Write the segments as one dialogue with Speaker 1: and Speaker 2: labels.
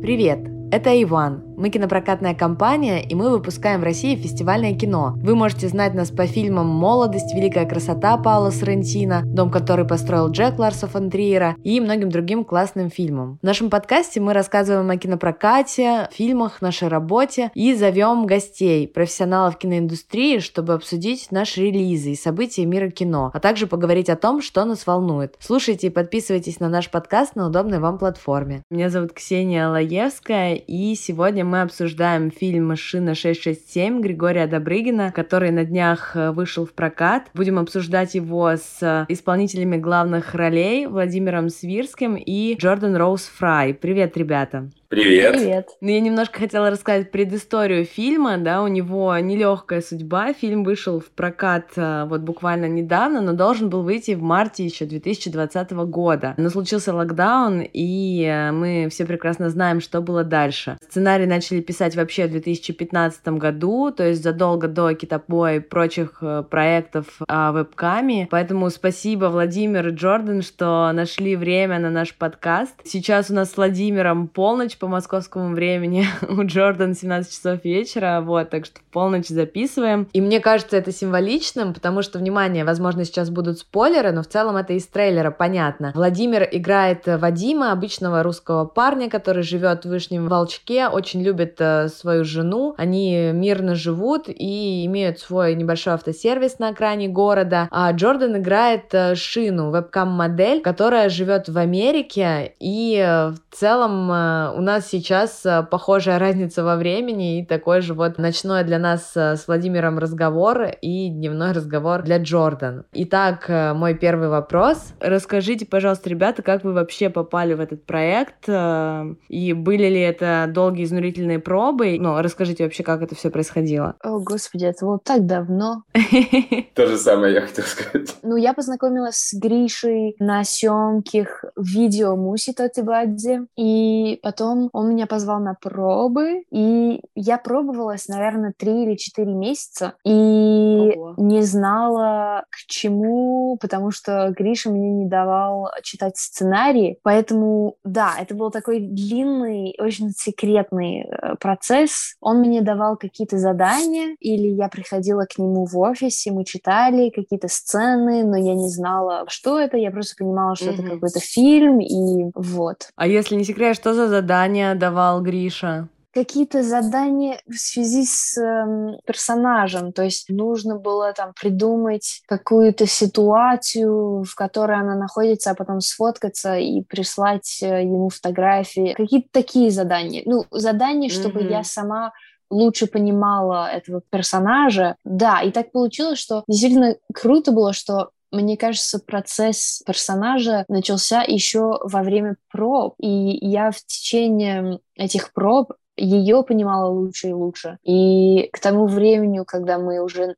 Speaker 1: Привет! Это Иван. Мы кинопрокатная компания, и мы выпускаем в России фестивальное кино. Вы можете знать нас по фильмам «Молодость», «Великая красота» Паула Соррентино, «Дом, который построил Джек Ларса фон Триера» и многим другим классным фильмам. В нашем подкасте мы рассказываем о кинопрокате, фильмах, нашей работе и зовем гостей, профессионалов киноиндустрии, чтобы обсудить наши релизы и события мира кино, а также поговорить о том, что нас волнует. Слушайте и подписывайтесь на наш подкаст на удобной вам платформе. Меня зовут Ксения Лаевская, и сегодня мы обсуждаем фильм «Машина 667» Григория Добрыгина, который на днях э, вышел в прокат. Будем обсуждать его с э, исполнителями главных ролей Владимиром Свирским и Джордан Роуз Фрай. Привет, ребята!
Speaker 2: Привет.
Speaker 3: Привет.
Speaker 1: Ну, я немножко хотела рассказать предысторию фильма, да, у него нелегкая судьба. Фильм вышел в прокат э, вот буквально недавно, но должен был выйти в марте еще 2020 года. Но случился локдаун, и мы все прекрасно знаем, что было дальше. Сценарий начали писать вообще в 2015 году, то есть задолго до Китапо и прочих э, проектов о вебкаме. Поэтому спасибо, Владимир и Джордан, что нашли время на наш подкаст. Сейчас у нас с Владимиром полночь по московскому времени, у Джордан 17 часов вечера, вот, так что полночь записываем. И мне кажется это символичным, потому что, внимание, возможно, сейчас будут спойлеры, но в целом это из трейлера понятно. Владимир играет Вадима, обычного русского парня, который живет в Вышнем Волчке, очень любит э, свою жену, они мирно живут и имеют свой небольшой автосервис на окраине города. А Джордан играет э, Шину, вебкам-модель, которая живет в Америке, и э, в целом у нас сейчас похожая разница во времени и такой же вот ночной для нас с Владимиром разговор и дневной разговор для Джордан. Итак, мой первый вопрос. Расскажите, пожалуйста, ребята, как вы вообще попали в этот проект и были ли это долгие изнурительные пробы? Ну, расскажите вообще, как это все происходило.
Speaker 3: О, господи, это было так давно.
Speaker 2: То же самое я хотел сказать.
Speaker 3: Ну, я познакомилась с Гришей на съемках видео Муси Тотибадзе, и потом он меня позвал на пробы, и я пробовалась, наверное, три или четыре месяца, и Ого. не знала, к чему, потому что Гриша мне не давал читать сценарий, поэтому, да, это был такой длинный, очень секретный э, процесс. Он мне давал какие-то задания, или я приходила к нему в офисе, мы читали какие-то сцены, но я не знала, что это, я просто понимала, что mm-hmm. это какой-то фильм, и вот.
Speaker 1: А если не секрет, что за задания давал Гриша?
Speaker 3: какие-то задания в связи с э, персонажем, то есть нужно было там придумать какую-то ситуацию, в которой она находится, а потом сфоткаться и прислать э, ему фотографии, какие-то такие задания. Ну, задания, чтобы mm-hmm. я сама лучше понимала этого персонажа. Да, и так получилось, что действительно круто было, что мне кажется, процесс персонажа начался еще во время проб, и я в течение этих проб ее понимала лучше и лучше. И к тому времени, когда мы уже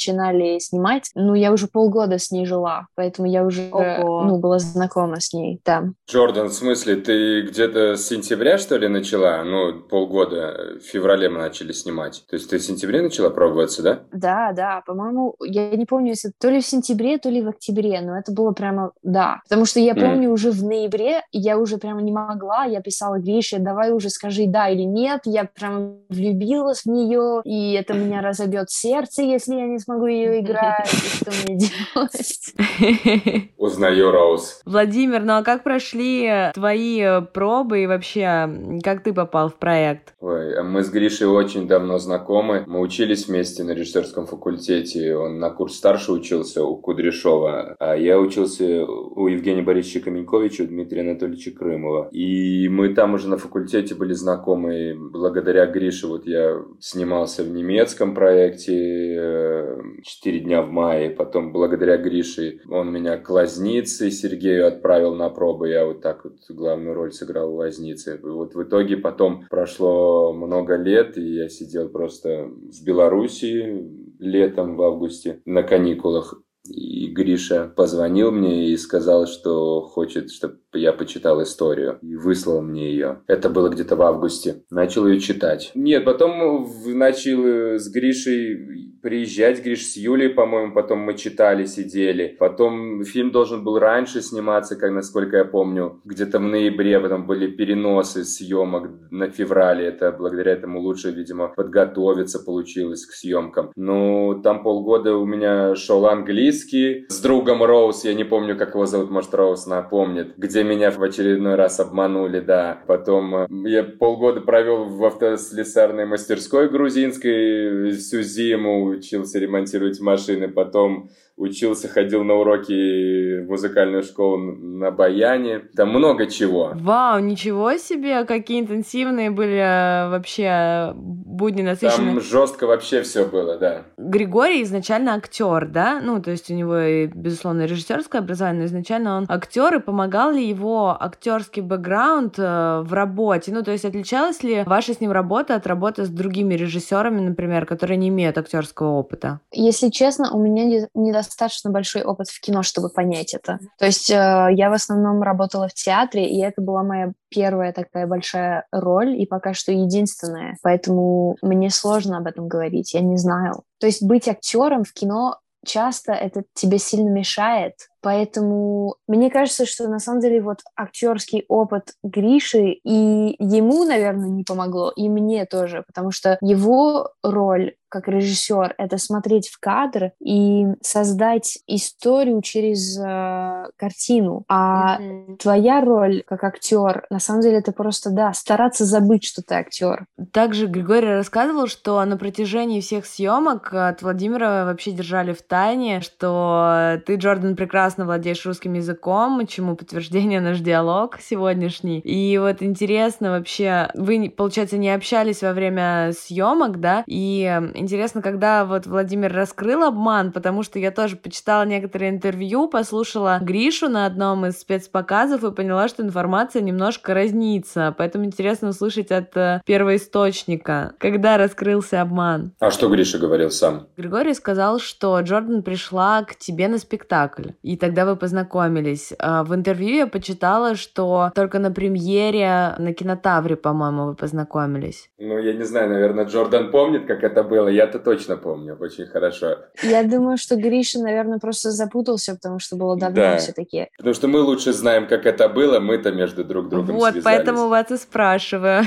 Speaker 3: начинали снимать, ну, я уже полгода с ней жила, поэтому я уже, Ого. ну, была знакома с ней, да.
Speaker 2: Джордан, в смысле, ты где-то с сентября, что ли, начала? Ну, полгода, в феврале мы начали снимать. То есть ты в сентябре начала пробоваться, да?
Speaker 3: Да, да, по-моему, я не помню, если то ли в сентябре, то ли в октябре, но это было прямо, да. Потому что я помню, mm. уже в ноябре я уже прямо не могла, я писала Грише, давай уже скажи да или нет, я прям влюбилась в нее, и это меня разобьет сердце, если я не смогу смогу ее играть, и что мне делать.
Speaker 2: Узнаю Роуз.
Speaker 1: Владимир, ну а как прошли твои пробы и вообще, как ты попал в проект?
Speaker 2: Ой, а мы с Гришей очень давно знакомы. Мы учились вместе на режиссерском факультете. Он на курс старше учился у Кудряшова, а я учился у Евгения Борисовича Каменьковича, у Дмитрия Анатольевича Крымова. И мы там уже на факультете были знакомы. Благодаря Грише вот я снимался в немецком проекте э, четыре дня в мае. Потом, благодаря Грише, он меня к Лазнице Сергею отправил на пробы. Я вот так вот главную роль сыграл в Лазнице. И вот в итоге потом прошло много лет, и я сидел просто в Белоруссии летом в августе на каникулах. И Гриша позвонил мне и сказал, что хочет, чтобы я почитал историю. И выслал мне ее. Это было где-то в августе. Начал ее читать. Нет, потом начал с Гришей приезжать, Гриш, с Юлей, по-моему, потом мы читали, сидели. Потом фильм должен был раньше сниматься, как насколько я помню, где-то в ноябре, потом были переносы съемок на феврале. Это благодаря этому лучше, видимо, подготовиться получилось к съемкам. Ну, там полгода у меня шел английский с другом Роуз, я не помню, как его зовут, может, Роуз напомнит, где меня в очередной раз обманули, да. Потом э, я полгода провел в автослесарной мастерской грузинской всю зиму, учился ремонтировать машины, потом учился, ходил на уроки в музыкальную школу на баяне. Там много чего.
Speaker 1: Вау, ничего себе, какие интенсивные были э, вообще будни насыщенные.
Speaker 2: Там жестко вообще все было, да.
Speaker 1: Григорий изначально актер, да? Ну, то есть у него, безусловно, режиссерское образование, но изначально он актер, и помогал ли его актерский бэкграунд э, в работе? Ну, то есть отличалась ли ваша с ним работа от работы с другими режиссерами, например, которые не имеют актерского опыта?
Speaker 3: Если честно, у меня недостаточно достаточно большой опыт в кино, чтобы понять это. То есть э, я в основном работала в театре, и это была моя первая такая большая роль, и пока что единственная. Поэтому мне сложно об этом говорить, я не знаю. То есть быть актером в кино часто это тебе сильно мешает, Поэтому мне кажется, что на самом деле вот актерский опыт Гриши и ему, наверное, не помогло, и мне тоже, потому что его роль как режиссер это смотреть в кадр и создать историю через э, картину. А mm-hmm. твоя роль как актер, на самом деле, это просто да, стараться забыть, что ты актер.
Speaker 1: Также Григорий рассказывал, что на протяжении всех съемок от Владимира вообще держали в тайне, что ты, Джордан, прекрасно владеешь русским языком, чему подтверждение наш диалог сегодняшний. И вот интересно вообще, вы, получается, не общались во время съемок, да? И интересно, когда вот Владимир раскрыл обман, потому что я тоже почитала некоторые интервью, послушала Гришу на одном из спецпоказов и поняла, что информация немножко разнится. Поэтому интересно услышать от э, первоисточника, когда раскрылся обман.
Speaker 2: А что Гриша говорил сам?
Speaker 1: Григорий сказал, что Джордан пришла к тебе на спектакль. И тогда вы познакомились. А, в интервью я почитала, что только на премьере на кинотавре, по-моему, вы познакомились.
Speaker 2: Ну, я не знаю, наверное, Джордан помнит, как это было. Я-то точно помню очень хорошо.
Speaker 3: Я думаю, что Гриша, наверное, просто запутался, потому что было давно да. все-таки.
Speaker 2: Потому что мы лучше знаем, как это было, мы-то между друг другом
Speaker 1: Вот,
Speaker 2: связались.
Speaker 1: поэтому вас и спрашиваю.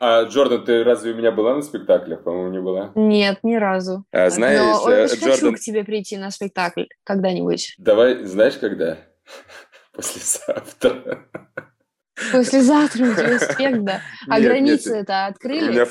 Speaker 2: А, Джордан, ты разве у меня была на спектаклях? По-моему, не была.
Speaker 3: Нет, ни разу.
Speaker 2: А, знаешь, Но
Speaker 3: очень Джордан... хочу к тебе прийти на спектакль когда-нибудь.
Speaker 2: Давай, знаешь, когда? Послезавтра.
Speaker 3: Послезавтра у тебя успех, да. А границы это открыли?
Speaker 2: У меня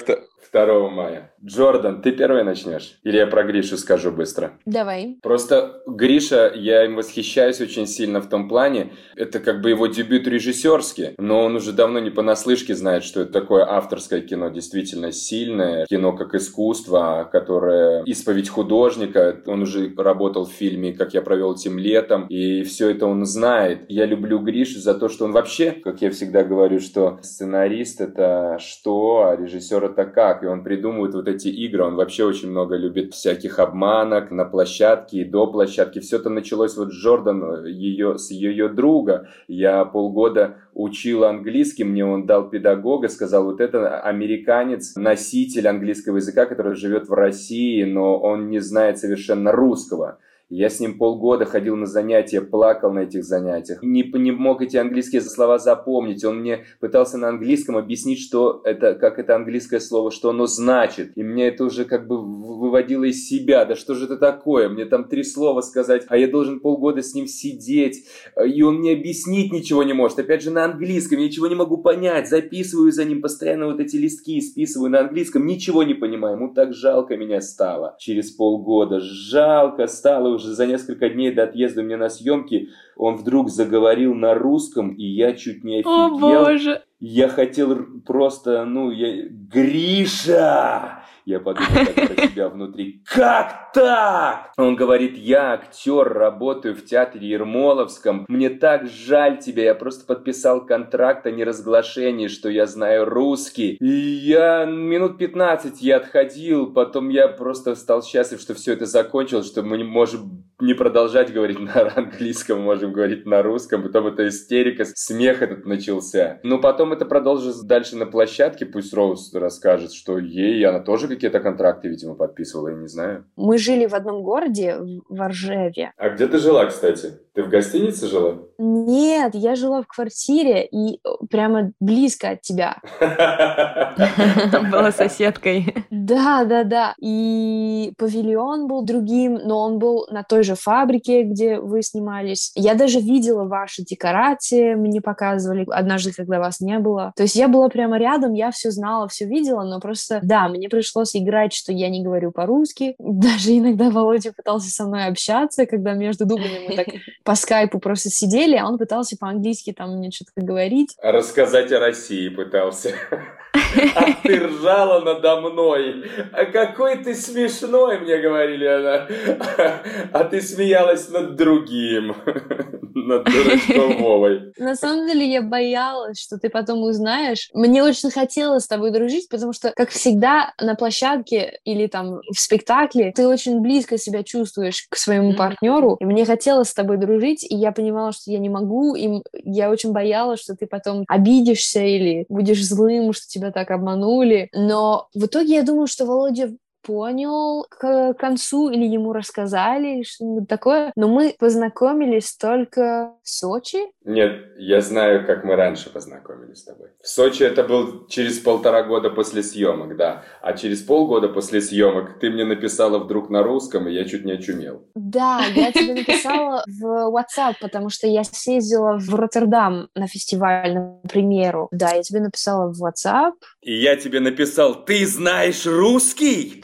Speaker 2: 2 мая. Джордан, ты первый начнешь? Или я про Гришу скажу быстро?
Speaker 3: Давай.
Speaker 2: Просто Гриша, я им восхищаюсь очень сильно в том плане, это как бы его дебют режиссерский, но он уже давно не понаслышке знает, что это такое авторское кино, действительно сильное, кино как искусство, которое исповедь художника, он уже работал в фильме «Как я провел тем летом», и все это он знает. Я люблю Гришу за то, что он вообще, как я всегда говорю, что сценарист это что, а режиссер это как, и он придумывает вот эти игры, он вообще очень много любит всяких обманок на площадке и до площадки. Все это началось вот с Джордан, ее, с ее друга. Я полгода учил английский, мне он дал педагога, сказал, вот это американец, носитель английского языка, который живет в России, но он не знает совершенно русского. Я с ним полгода ходил на занятия, плакал на этих занятиях. Не, не мог эти английские слова запомнить. Он мне пытался на английском объяснить, что это, как это английское слово, что оно значит. И мне это уже как бы выводило из себя. Да что же это такое? Мне там три слова сказать, а я должен полгода с ним сидеть. И он мне объяснить ничего не может. Опять же на английском. Я ничего не могу понять. Записываю за ним постоянно вот эти листки, списываю на английском. Ничего не понимаю. Ему так жалко меня стало. Через полгода жалко стало уже уже за несколько дней до отъезда у меня на съемки он вдруг заговорил на русском, и я чуть не офигел.
Speaker 1: О, боже!
Speaker 2: Я хотел просто, ну, я... Гриша! Я подумал так про себя внутри. Как так? Он говорит, я актер, работаю в театре Ермоловском. Мне так жаль тебя. Я просто подписал контракт о неразглашении, что я знаю русский. И я минут 15 я отходил. Потом я просто стал счастлив, что все это закончилось, что мы можем не продолжать говорить на английском, можем говорить на русском. Потом эта истерика, смех этот начался. Но потом это продолжилось дальше на площадке. Пусть Роуз расскажет, что ей она тоже какие-то контракты, видимо, подписывала, я не знаю.
Speaker 3: Мы жили в одном городе, в Оржеве.
Speaker 2: А где ты жила, кстати? Ты в гостинице жила?
Speaker 3: Нет, я жила в квартире и э, прямо близко от тебя.
Speaker 1: Была соседкой.
Speaker 3: Да, да, да. И павильон был другим, но он был на той же фабрике, где вы снимались. Я даже видела ваши декорации, мне показывали однажды, когда вас не было. То есть я была прямо рядом, я все знала, все видела, но просто, да, мне пришлось играть, что я не говорю по-русски. Даже иногда Володя пытался со мной общаться, когда между дублями мы так по скайпу просто сидели, а он пытался по-английски там мне что-то говорить.
Speaker 2: Рассказать о России пытался. А ты ржала надо мной. А какой ты смешной, мне говорили она. А ты смеялась над другим. Над дурачком Вовой.
Speaker 3: На самом деле я боялась, что ты потом узнаешь. Мне очень хотелось с тобой дружить, потому что, как всегда, на площадке или там в спектакле ты очень близко себя чувствуешь к своему партнеру. И мне хотелось с тобой дружить, и я понимала, что я не могу, и я очень боялась, что ты потом обидишься или будешь злым, что тебя так обманули. Но в итоге я думаю, что Володя понял к концу или ему рассказали или что-нибудь такое. Но мы познакомились только в Сочи.
Speaker 2: Нет, я знаю, как мы раньше познакомились с тобой. В Сочи это был через полтора года после съемок, да. А через полгода после съемок ты мне написала вдруг на русском, и я чуть не очумел.
Speaker 3: Да, я тебе написала в WhatsApp, потому что я съездила в Роттердам на фестиваль, на премьеру. Да, я тебе написала в WhatsApp.
Speaker 2: И я тебе написал, ты знаешь русский?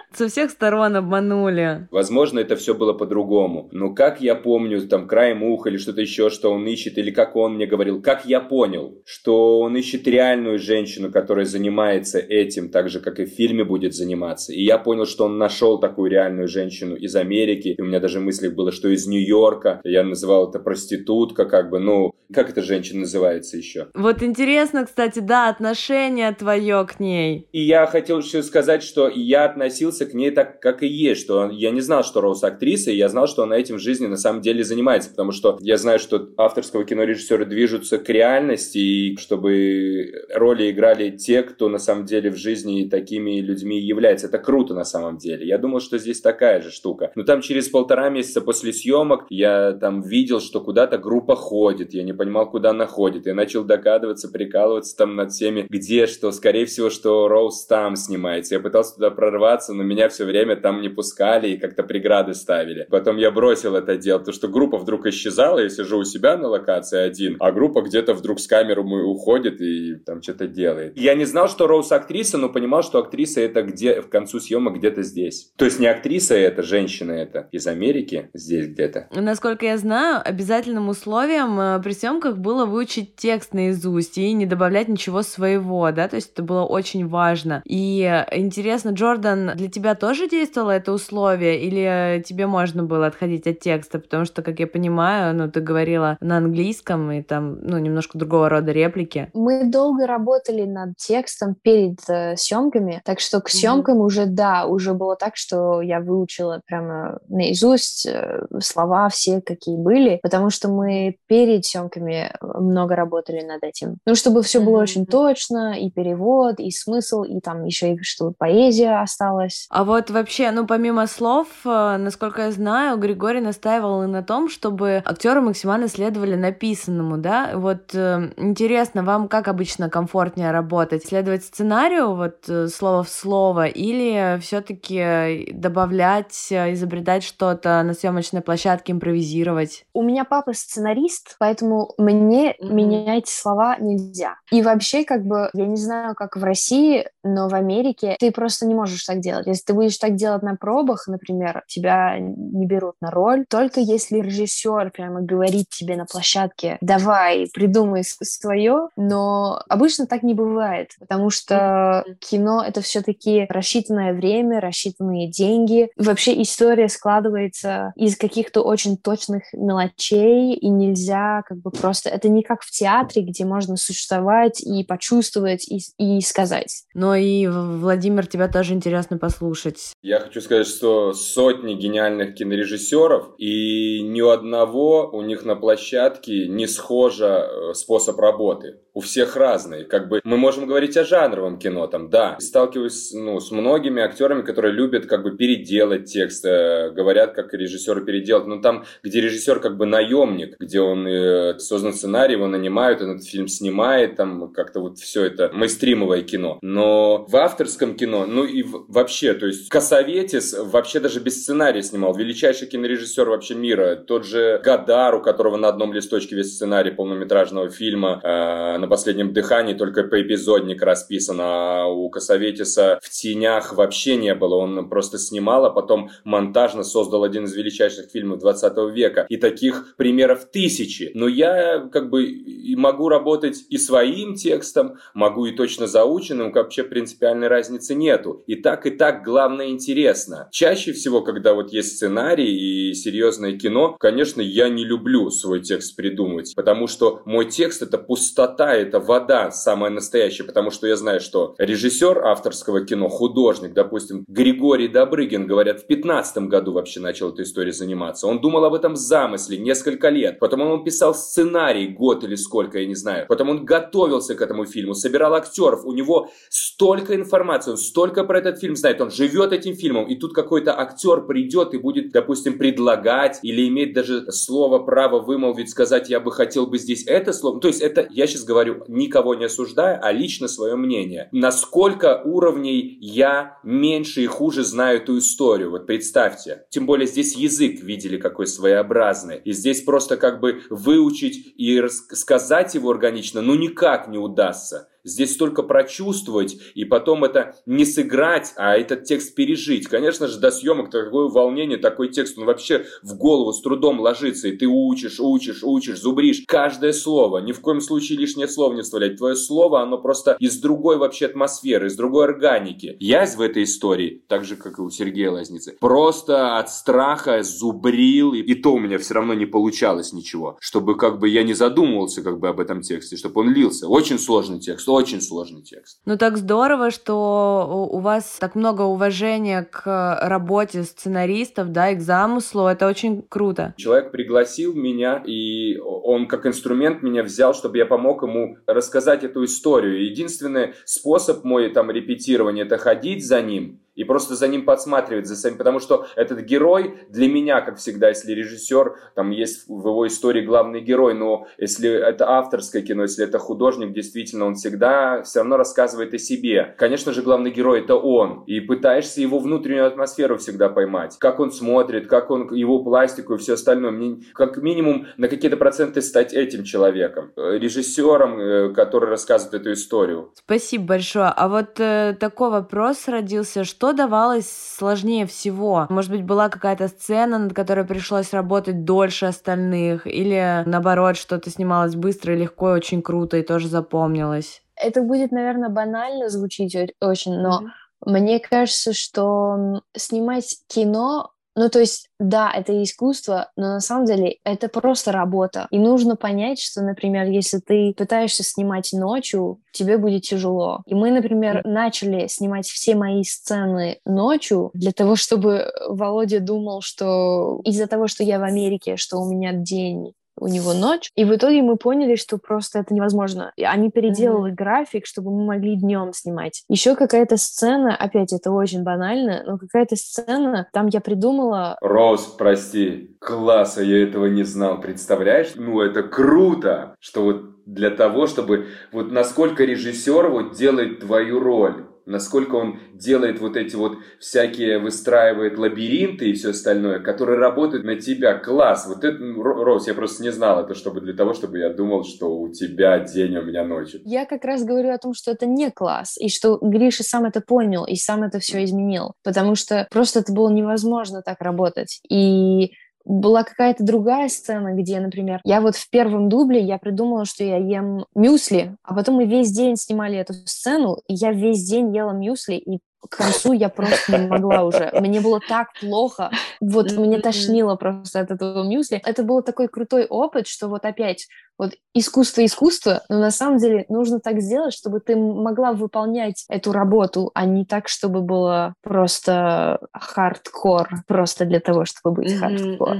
Speaker 1: Со всех сторон обманули.
Speaker 2: Возможно, это все было по-другому. Но как я помню, там, краем уха или что-то еще, что он ищет, или как он мне говорил, как я понял, что он ищет реальную женщину, которая занимается этим, так же, как и в фильме будет заниматься. И я понял, что он нашел такую реальную женщину из Америки. И у меня даже мысли было, что из Нью-Йорка. Я называл это проститутка, как бы, ну, как эта женщина называется еще?
Speaker 1: Вот интересно, кстати, да, отношение твое к ней.
Speaker 2: И я хотел еще сказать, что я относился к ней так, как и есть, что я не знал, что Роуз актриса, и я знал, что она этим в жизни на самом деле занимается, потому что я знаю, что авторского кино режиссеры движутся к реальности, и чтобы роли играли те, кто на самом деле в жизни такими людьми является. Это круто на самом деле. Я думал, что здесь такая же штука. Но там через полтора месяца после съемок я там видел, что куда-то группа ходит, я не понимал, куда она ходит. Я начал догадываться, прикалываться там над всеми, где что. Скорее всего, что Роуз там снимается. Я пытался туда прорваться, но меня все время там не пускали и как-то преграды ставили. Потом я бросил это дело, потому что группа вдруг исчезала, я сижу у себя на локации один, а группа где-то вдруг с камеру уходит и там что-то делает. Я не знал, что Роуз актриса, но понимал, что актриса это где в концу съемок где-то здесь. То есть не актриса это, женщина это из Америки здесь где-то.
Speaker 1: Насколько я знаю, обязательным условием э, при съемках было выучить текст наизусть и не добавлять ничего своего, да, то есть это было очень важно. И э, интересно, Джордан, для тебя тоже действовало это условие или тебе можно было отходить от текста, потому что, как я понимаю, ну, ты говорила на английском и там, ну, немножко другого рода реплики.
Speaker 3: Мы долго работали над текстом перед э, съемками, так что к съемкам mm-hmm. уже, да, уже было так, что я выучила прямо наизусть э, слова все, какие были, потому что мы перед съемками много работали над этим. Ну, чтобы все было mm-hmm. очень точно, и перевод, и смысл, и там еще и чтобы поэзия осталась.
Speaker 1: А вот вообще, ну, помимо слов, э, насколько я знаю, Григорий настаивал и на том, чтобы актеры максимально следовали написанному, да? Вот э, интересно, вам как обычно комфортнее работать? Следовать сценарию, вот э, слово в слово, или все-таки добавлять, изобретать что-то на съемочной площадке, импровизировать?
Speaker 3: У меня папа сценарист, поэтому мне mm-hmm. менять слова нельзя. И вообще, как бы, я не знаю, как в России, но в Америке ты просто не можешь так делать. Если ты будешь так делать на пробах, например, тебя не берут на роль, только если режиссер прямо говорит тебе на площадке, давай, придумай свое, но обычно так не бывает, потому что кино — это все-таки рассчитанное время, рассчитанные деньги. Вообще история складывается из каких-то очень точных мелочей, и нельзя как бы просто... Это не как в театре, где можно существовать и почувствовать, и, и сказать.
Speaker 1: Но и, Владимир, тебя тоже интересно послушать послушать?
Speaker 2: Я хочу сказать, что сотни гениальных кинорежиссеров, и ни у одного у них на площадке не схожа э, способ работы. У всех разный. Как бы мы можем говорить о жанровом кино, там, да. Сталкиваюсь ну, с многими актерами, которые любят как бы переделать текст, э, говорят, как режиссер переделать. Но там, где режиссер как бы наемник, где он э, создан сценарий, его нанимают, он этот фильм снимает, там как-то вот все это мейстримовое кино. Но в авторском кино, ну и в, вообще, то есть Косоветис вообще даже без сценария снимал. Величайший кинорежиссер вообще мира. Тот же Гадар, у которого на одном листочке весь сценарий полнометражного фильма э, на последнем дыхании, только по эпизодник расписан, а у Косоветиса в тенях вообще не было. Он просто снимал, а потом монтажно создал один из величайших фильмов 20 века. И таких примеров тысячи. Но я как бы могу работать и своим текстом, могу и точно заученным, вообще принципиальной разницы нету. И так, и так главное интересно. Чаще всего, когда вот есть сценарий и серьезное кино, конечно, я не люблю свой текст придумывать, потому что мой текст это пустота, это вода самая настоящая, потому что я знаю, что режиссер авторского кино, художник, допустим, Григорий Добрыгин, говорят, в 15 году вообще начал этой историей заниматься. Он думал об этом замысле несколько лет. Потом он писал сценарий год или сколько, я не знаю. Потом он готовился к этому фильму, собирал актеров. У него столько информации, он столько про этот фильм знает. Он живет этим фильмом. И тут какой-то актер придет и будет, допустим, предлагать или иметь даже слово, право вымолвить, сказать, я бы хотел бы здесь это слово. То есть это, я сейчас говорю, никого не осуждая, а лично свое мнение. Насколько уровней я меньше и хуже знаю эту историю. Вот представьте. Тем более здесь язык видели какой своеобразный. И здесь просто как бы выучить и сказать его органично, ну никак не удастся. Здесь только прочувствовать и потом это не сыграть, а этот текст пережить. Конечно же, до съемок такое волнение, такой текст, он вообще в голову с трудом ложится, и ты учишь, учишь, учишь, зубришь каждое слово. Ни в коем случае лишнее слово не вставлять. Твое слово, оно просто из другой вообще атмосферы, из другой органики. Я в этой истории, так же, как и у Сергея Лазницы, просто от страха зубрил, и, и то у меня все равно не получалось ничего, чтобы как бы я не задумывался как бы об этом тексте, чтобы он лился. Очень сложный текст, очень сложный текст.
Speaker 1: Ну так здорово, что у вас так много уважения к работе сценаристов, да, и к замыслу. Это очень круто.
Speaker 2: Человек пригласил меня, и он как инструмент меня взял, чтобы я помог ему рассказать эту историю. Единственный способ мой там репетирования – это ходить за ним и просто за ним подсматривать, за самим, потому что этот герой для меня, как всегда, если режиссер, там есть в его истории главный герой, но если это авторское кино, если это художник, действительно, он всегда все равно рассказывает о себе. Конечно же, главный герой это он, и пытаешься его внутреннюю атмосферу всегда поймать, как он смотрит, как он, его пластику и все остальное. Мне как минимум на какие-то проценты стать этим человеком, режиссером, э, который рассказывает эту историю.
Speaker 1: Спасибо большое. А вот э, такой вопрос родился, что что давалось сложнее всего? Может быть, была какая-то сцена, над которой пришлось работать дольше остальных? Или, наоборот, что-то снималось быстро легко, и очень круто, и тоже запомнилось?
Speaker 3: Это будет, наверное, банально звучить очень, но mm-hmm. мне кажется, что снимать кино ну, то есть, да, это искусство, но на самом деле это просто работа. И нужно понять, что, например, если ты пытаешься снимать ночью, тебе будет тяжело. И мы, например, начали снимать все мои сцены ночью для того, чтобы Володя думал, что из-за того, что я в Америке, что у меня день у него ночь. И в итоге мы поняли, что просто это невозможно. И они переделали mm-hmm. график, чтобы мы могли днем снимать. Еще какая-то сцена, опять это очень банально, но какая-то сцена, там я придумала...
Speaker 2: Роуз, прости, класса, я этого не знал, представляешь? Ну, это круто, что вот для того, чтобы вот насколько режиссер вот делает твою роль насколько он делает вот эти вот всякие, выстраивает лабиринты и все остальное, которые работают на тебя. Класс! Вот это, Рос, я просто не знал это, чтобы для того, чтобы я думал, что у тебя день, а у меня ночь.
Speaker 3: Я как раз говорю о том, что это не класс, и что Гриша сам это понял и сам это все изменил, потому что просто это было невозможно так работать. И была какая-то другая сцена, где, например, я вот в первом дубле я придумала, что я ем мюсли, а потом мы весь день снимали эту сцену, и я весь день ела мюсли, и к концу я просто не могла уже. Мне было так плохо. Вот мне тошнило просто от этого мюсли. Это был такой крутой опыт, что вот опять вот искусство искусство, но на самом деле нужно так сделать, чтобы ты могла выполнять эту работу, а не так, чтобы было просто хардкор, просто для того, чтобы быть хардкор.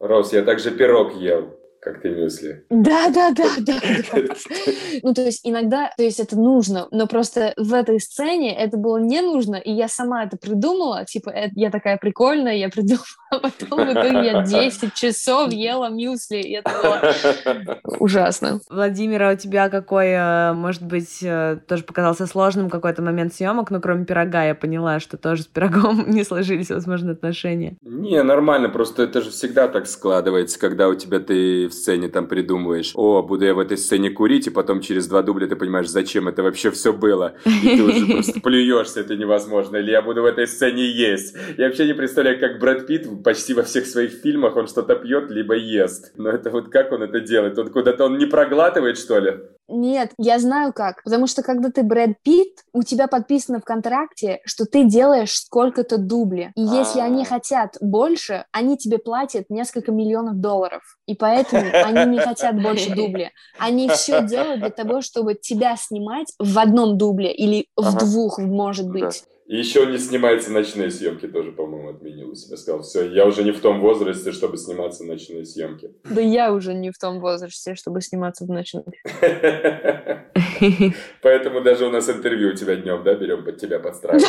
Speaker 2: Рос, я также пирог ел как ты мюсли.
Speaker 3: Да, да, да, да. Ну, то есть иногда, то есть это нужно, но просто в этой сцене это было не нужно, и я сама это придумала, типа, я такая прикольная, я придумала, а потом в итоге я 10 часов ела мюсли, и это было ужасно.
Speaker 1: Владимира, у тебя какой, э, может быть, э, тоже показался сложным какой-то момент съемок, но кроме пирога я поняла, что тоже с пирогом не сложились, возможно, отношения.
Speaker 2: Не, нормально, просто это же всегда так складывается, когда у тебя ты в сцене там придумываешь, о, буду я в этой сцене курить, и потом через два дубля ты понимаешь, зачем это вообще все было. И ты уже просто плюешься, это невозможно. Или я буду в этой сцене есть. Я вообще не представляю, как Брэд Питт почти во всех своих фильмах он что-то пьет, либо ест. Но это вот как он это делает? Он куда-то он не проглатывает, что ли?
Speaker 3: Нет, я знаю как. Потому что когда ты Брэд Питт, у тебя подписано в контракте, что ты делаешь сколько-то дубли. И если они а. хотят больше, они тебе платят несколько миллионов долларов. И поэтому они не хотят больше дубли. Они все делают для того, чтобы тебя снимать в одном дубле или в двух, может быть.
Speaker 2: И еще не снимается ночные съемки, тоже, по-моему, отменил у себя. Сказал, все, я уже не в том возрасте, чтобы сниматься ночные съемки.
Speaker 3: Да я уже не в том возрасте, чтобы сниматься в ночных.
Speaker 2: Поэтому даже у нас интервью у тебя днем, да, берем под тебя подстраиваемся.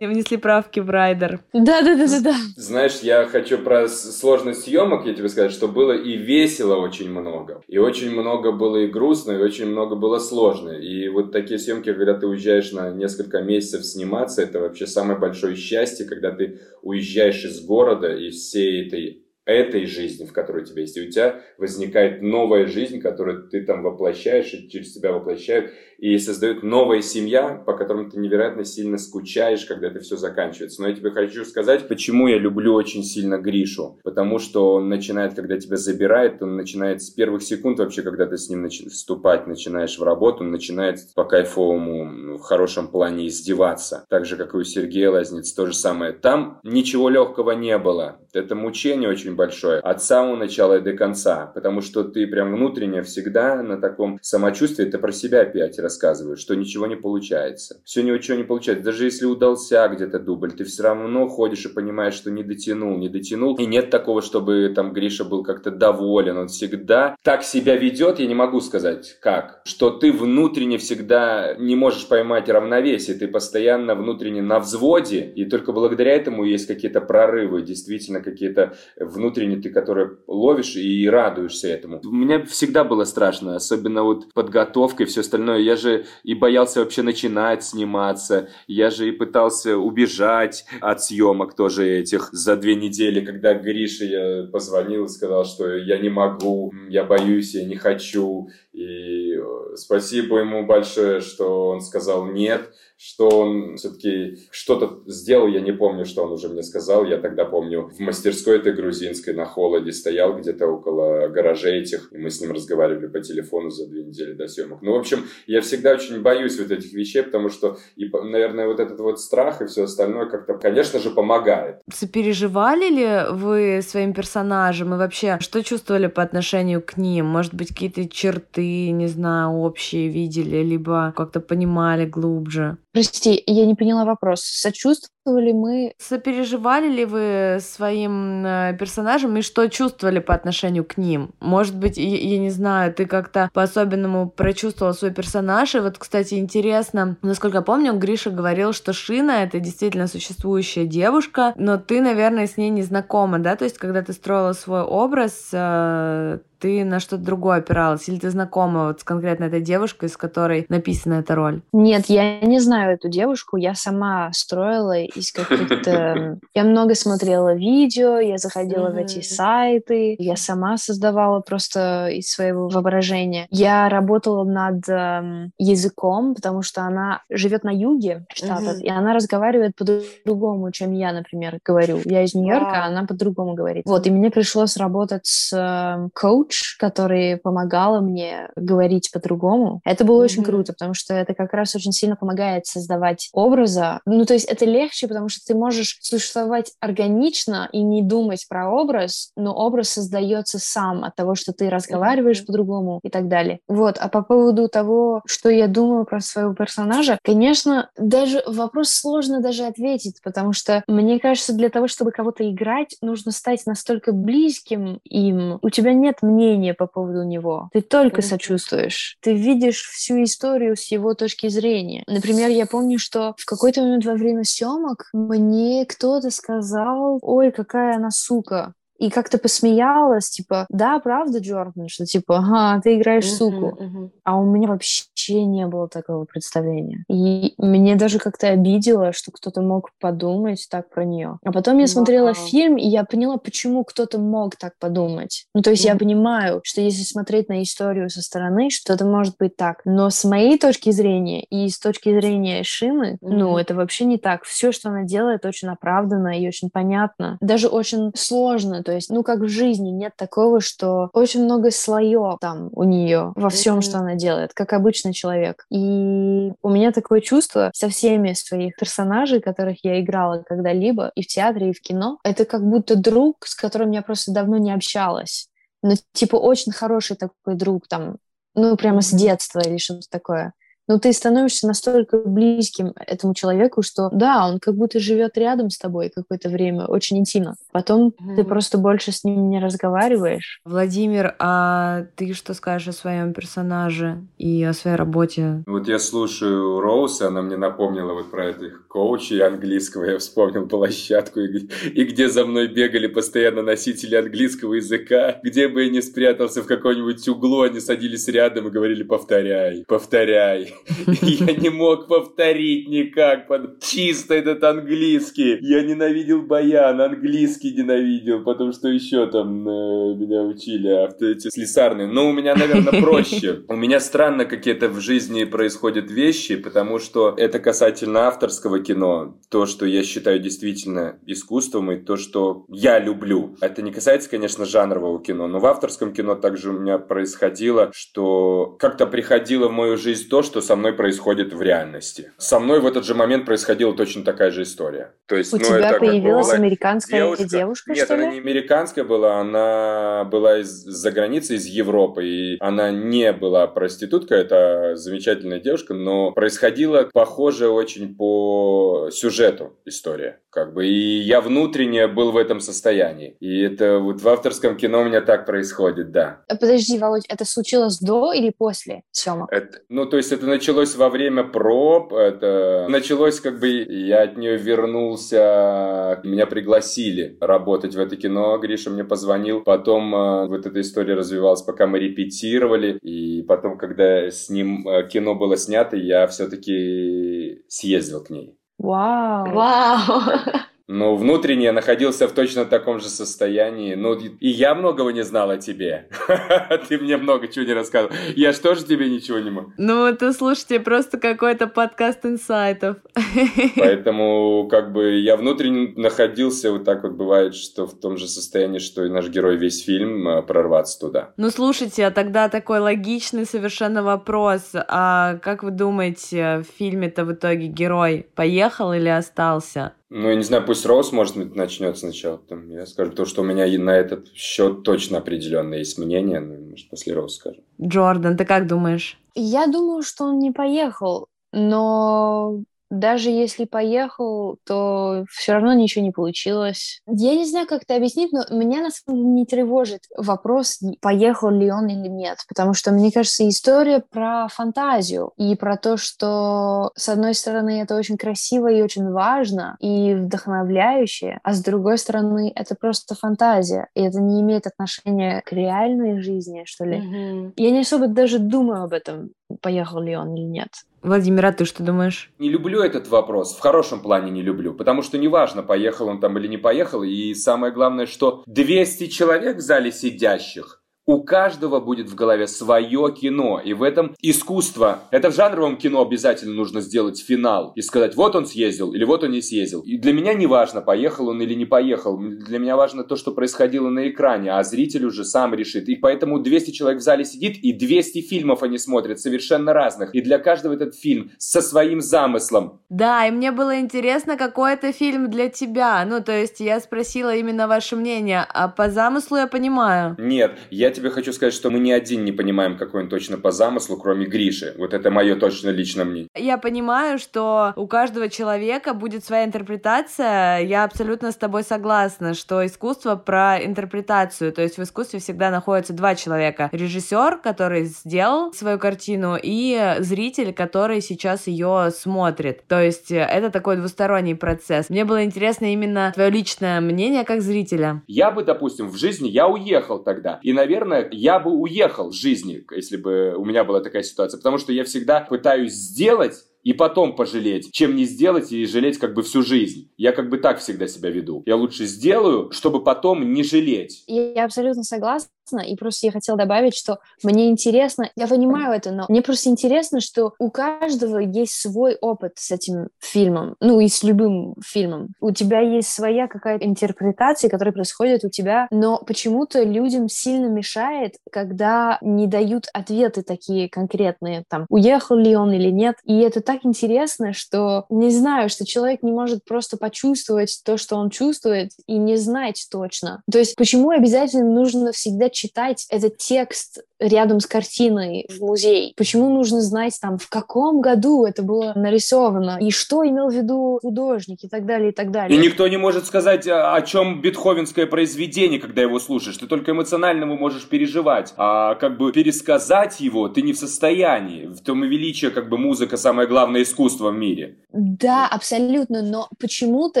Speaker 1: Внесли правки в райдер.
Speaker 3: Да, да, да, да, да.
Speaker 2: Знаешь, я хочу про сложность съемок, я тебе сказать, что было и весело очень много. И очень много было и грустно, и очень много было сложно. И вот такие съемки, когда ты уезжаешь на несколько месяцев сниматься, это вообще самое большое счастье, когда ты уезжаешь из города и всей этой этой жизни, в которой у тебя есть, и у тебя возникает новая жизнь, которую ты там воплощаешь, и через тебя воплощают, и создают новая семья, по которым ты невероятно сильно скучаешь, когда это все заканчивается. Но я тебе хочу сказать, почему я люблю очень сильно Гришу. Потому что он начинает, когда тебя забирает, он начинает с первых секунд вообще, когда ты с ним нач... вступать начинаешь в работу, он начинает по кайфовому, ну, в хорошем плане издеваться. Так же, как и у Сергея Лазниц, то же самое. Там ничего легкого не было. Это мучение очень большое от самого начала и до конца. Потому что ты прям внутренне всегда на таком самочувствии, это про себя опять рассказывают, что ничего не получается. Все ничего не получается. Даже если удался где-то дубль, ты все равно ходишь и понимаешь, что не дотянул, не дотянул. И нет такого, чтобы там Гриша был как-то доволен. Он всегда так себя ведет, я не могу сказать как, что ты внутренне всегда не можешь поймать равновесие. Ты постоянно внутренне на взводе, и только благодаря этому есть какие-то прорывы, действительно какие-то внутренние ты, которые ловишь и радуешься этому. Меня всегда было страшно, особенно вот подготовка и все остальное. Я же и боялся вообще начинать сниматься, я же и пытался убежать от съемок тоже этих за две недели, когда Грише я позвонил и сказал, что я не могу, я боюсь, я не хочу, и э, спасибо ему большое, что он сказал нет, что он все-таки что-то сделал, я не помню, что он уже мне сказал, я тогда помню, в мастерской этой грузинской на холоде стоял где-то около гаражей этих, и мы с ним разговаривали по телефону за две недели до съемок. Ну, в общем, я всегда очень боюсь вот этих вещей, потому что, и, наверное, вот этот вот страх и все остальное как-то, конечно же, помогает.
Speaker 1: Сопереживали ли вы своим персонажем и вообще, что чувствовали по отношению к ним? Может быть, какие-то черты, не знаю, общие видели, либо как-то понимали глубже?
Speaker 3: Прости, я не поняла вопрос. Сочувствовали мы...
Speaker 1: Сопереживали ли вы своим э, персонажам и что чувствовали по отношению к ним? Может быть, я, я не знаю, ты как-то по-особенному прочувствовал свой персонаж. И вот, кстати, интересно, насколько я помню, Гриша говорил, что Шина — это действительно существующая девушка, но ты, наверное, с ней не знакома, да? То есть, когда ты строила свой образ, э, ты на что-то другое опиралась? Или ты знакома вот с конкретно этой девушкой, с которой написана эта роль?
Speaker 3: Нет, я не знаю эту девушку. Я сама строила из каких-то... Я много смотрела видео, я заходила в эти сайты, я сама создавала просто из своего воображения. Я работала над эм, языком, потому что она живет на юге штата, и она разговаривает по-другому, чем я, например, говорю. Я из Нью-Йорка, а она по-другому говорит. Вот, и мне пришлось работать с э, коуч, который помогала мне говорить по-другому. Это было mm-hmm. очень круто, потому что это как раз очень сильно помогает создавать образа. Ну, то есть это легче, потому что ты можешь существовать органично и не думать про образ, но образ создается сам от того, что ты разговариваешь по-другому и так далее. Вот, а по поводу того, что я думаю про своего персонажа, конечно, даже вопрос сложно даже ответить, потому что мне кажется, для того, чтобы кого-то играть, нужно стать настолько близким им. У тебя нет мнения по поводу него. Ты только сочувствуешь. Ты видишь всю историю с его точки зрения. Например, я помню, что в какой-то момент во время съемок мне кто-то сказал, ой, какая она сука и как-то посмеялась, типа, да, правда, Джордан, что типа, ага, ты играешь uh-huh, суку. Uh-huh. А у меня вообще не было такого представления. И мне даже как-то обидело, что кто-то мог подумать так про нее. А потом я wow. смотрела фильм, и я поняла, почему кто-то мог так подумать. Ну, то есть uh-huh. я понимаю, что если смотреть на историю со стороны, что это может быть так. Но с моей точки зрения и с точки зрения Шимы, uh-huh. ну, это вообще не так. Все, что она делает, очень оправданно и очень понятно. Даже очень сложно то есть, ну, как в жизни, нет такого, что очень много слоев там у нее во всем, mm-hmm. что она делает, как обычный человек. И у меня такое чувство со всеми своих персонажей, которых я играла когда-либо, и в театре, и в кино, это как будто друг, с которым я просто давно не общалась. Ну, типа, очень хороший такой друг, там, ну, прямо с детства или что-то такое но ты становишься настолько близким этому человеку, что да, он как будто живет рядом с тобой какое-то время, очень интимно. Потом mm-hmm. ты просто больше с ним не разговариваешь.
Speaker 1: Владимир, а ты что скажешь о своем персонаже и о своей работе?
Speaker 2: Вот я слушаю Роуз, она мне напомнила вот про этих коучей английского, я вспомнил площадку, и, и где за мной бегали постоянно носители английского языка, где бы я ни спрятался в каком-нибудь углу, они садились рядом и говорили «повторяй, повторяй». Я не мог повторить никак чисто этот английский. Я ненавидел баян, английский ненавидел, потому что еще там э, меня учили авто эти слесарные. Но у меня, наверное, проще. У меня странно какие-то в жизни происходят вещи, потому что это касательно авторского кино. То, что я считаю действительно искусством, и то, что я люблю. Это не касается, конечно, жанрового кино, но в авторском кино также у меня происходило, что как-то приходило в мою жизнь то, что со мной происходит в реальности. Со мной в этот же момент происходила точно такая же история.
Speaker 3: То есть, У ну, тебя это появилась была американская девушка? девушка
Speaker 2: Нет, она не американская была, она была из-за границы, из Европы, и она не была проституткой, это замечательная девушка, но происходило похоже очень по сюжету история как бы, и я внутренне был в этом состоянии. И это вот в авторском кино у меня так происходит, да.
Speaker 3: А подожди, Володь, это случилось до или после съемок?
Speaker 2: Это, ну, то есть это началось во время проб, это началось как бы, я от нее вернулся, меня пригласили работать в это кино, Гриша мне позвонил, потом э, вот эта история развивалась, пока мы репетировали, и потом, когда с ним э, кино было снято, я все-таки съездил к ней.
Speaker 3: Вау! Вау!
Speaker 2: Но внутренне я находился в точно таком же состоянии. Ну, и я многого не знал о тебе. Ты мне много чего не рассказывал. Я что же тебе ничего не мог?
Speaker 1: Ну, это, слушайте, просто какой-то подкаст инсайтов.
Speaker 2: Поэтому, как бы, я внутренне находился, вот так вот бывает, что в том же состоянии, что и наш герой весь фильм, а, прорваться туда.
Speaker 1: Ну, слушайте, а тогда такой логичный совершенно вопрос. А как вы думаете, в фильме-то в итоге герой поехал или остался?
Speaker 2: Ну, я не знаю, пусть Роуз, может, начнет сначала. Там, я скажу то, что у меня на этот счет точно определенное есть мнение. Ну, может, после Роуз скажем.
Speaker 1: Джордан, ты как думаешь?
Speaker 3: Я думаю, что он не поехал, но даже если поехал, то все равно ничего не получилось. Я не знаю, как это объяснить, но меня на самом деле не тревожит вопрос, поехал ли он или нет, потому что, мне кажется, история про фантазию и про то, что, с одной стороны, это очень красиво и очень важно и вдохновляюще, а с другой стороны, это просто фантазия, и это не имеет отношения к реальной жизни, что ли. Mm-hmm. Я не особо даже думаю об этом поехал ли он или нет.
Speaker 1: Владимир, а ты что думаешь?
Speaker 2: Не люблю этот вопрос, в хорошем плане не люблю, потому что неважно, поехал он там или не поехал, и самое главное, что 200 человек в зале сидящих, у каждого будет в голове свое кино, и в этом искусство. Это в жанровом кино обязательно нужно сделать финал и сказать, вот он съездил или вот он не съездил. И для меня не важно, поехал он или не поехал. Для меня важно то, что происходило на экране, а зритель уже сам решит. И поэтому 200 человек в зале сидит, и 200 фильмов они смотрят, совершенно разных. И для каждого этот фильм со своим замыслом.
Speaker 1: Да, и мне было интересно, какой это фильм для тебя. Ну, то есть я спросила именно ваше мнение, а по замыслу я понимаю.
Speaker 2: Нет, я тебе хочу сказать, что мы ни один не понимаем, какой он точно по замыслу, кроме Гриши. Вот это мое точно лично мнение.
Speaker 1: Я понимаю, что у каждого человека будет своя интерпретация. Я абсолютно с тобой согласна, что искусство про интерпретацию. То есть в искусстве всегда находятся два человека. Режиссер, который сделал свою картину, и зритель, который сейчас ее смотрит. То есть это такой двусторонний процесс. Мне было интересно именно твое личное мнение как зрителя.
Speaker 2: Я бы, допустим, в жизни я уехал тогда. И, наверное, наверное, я бы уехал в жизни, если бы у меня была такая ситуация, потому что я всегда пытаюсь сделать и потом пожалеть, чем не сделать и жалеть как бы всю жизнь. Я как бы так всегда себя веду. Я лучше сделаю, чтобы потом не жалеть.
Speaker 3: Я абсолютно согласна. И просто я хотела добавить, что мне интересно, я понимаю это, но мне просто интересно, что у каждого есть свой опыт с этим фильмом, ну и с любым фильмом. У тебя есть своя какая-то интерпретация, которая происходит у тебя, но почему-то людям сильно мешает, когда не дают ответы такие конкретные, там, уехал ли он или нет. И это так интересно, что не знаю, что человек не может просто почувствовать то, что он чувствует, и не знать точно. То есть почему обязательно нужно всегда читать этот текст рядом с картиной в музей? Почему нужно знать там, в каком году это было нарисовано, и что имел в виду художник, и так далее, и так далее.
Speaker 2: И никто не может сказать, а, о чем бетховенское произведение, когда его слушаешь. Ты только эмоционально его можешь переживать, а как бы пересказать его ты не в состоянии. В том и величие, как бы музыка самое главное искусство в мире.
Speaker 3: Да, абсолютно, но почему-то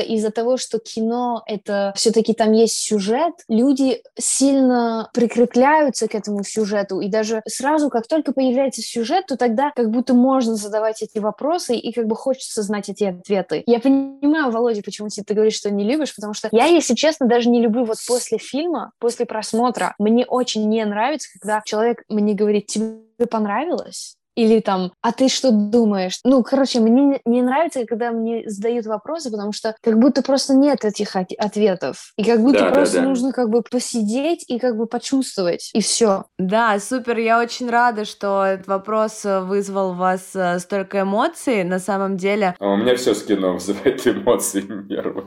Speaker 3: из-за того, что кино это все-таки там есть сюжет, люди сильно прикрепляются к этому сюжету, и даже сразу, как только появляется сюжет, то тогда как будто можно задавать эти вопросы, и как бы хочется знать эти ответы. Я понимаю, Володя, почему ты говоришь, что не любишь, потому что я, если честно, даже не люблю вот после фильма, после просмотра, мне очень не нравится, когда человек мне говорит, тебе понравилось? Или там, а ты что думаешь? Ну, короче, мне не нравится, когда мне задают вопросы, потому что как будто просто нет этих ответов. И как будто да, просто да, да. нужно как бы посидеть и как бы почувствовать, и все.
Speaker 1: Да, супер, я очень рада, что этот вопрос э, вызвал у вас э, столько эмоций. На самом деле...
Speaker 2: А у меня все с кино вызывает эмоции, нервы.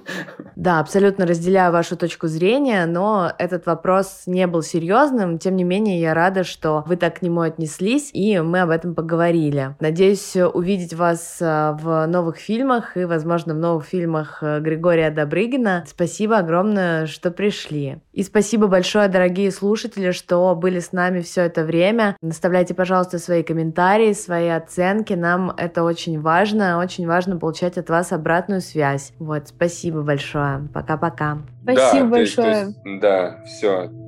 Speaker 1: Да, абсолютно разделяю вашу точку зрения, но этот вопрос не был серьезным. Тем не менее, я рада, что вы так к нему отнеслись, и мы об этом поговорили. Надеюсь увидеть вас э, в новых фильмах и, возможно, в новых фильмах э, Григория Добрыгина. Спасибо огромное, что пришли. И спасибо большое, дорогие слушатели, что были с нами все это время. Наставляйте, пожалуйста, свои комментарии, свои оценки. Нам это очень важно. Очень важно получать от вас обратную связь. Вот, спасибо большое. Пока-пока.
Speaker 3: Спасибо да, большое. То есть,
Speaker 2: то есть, да, все.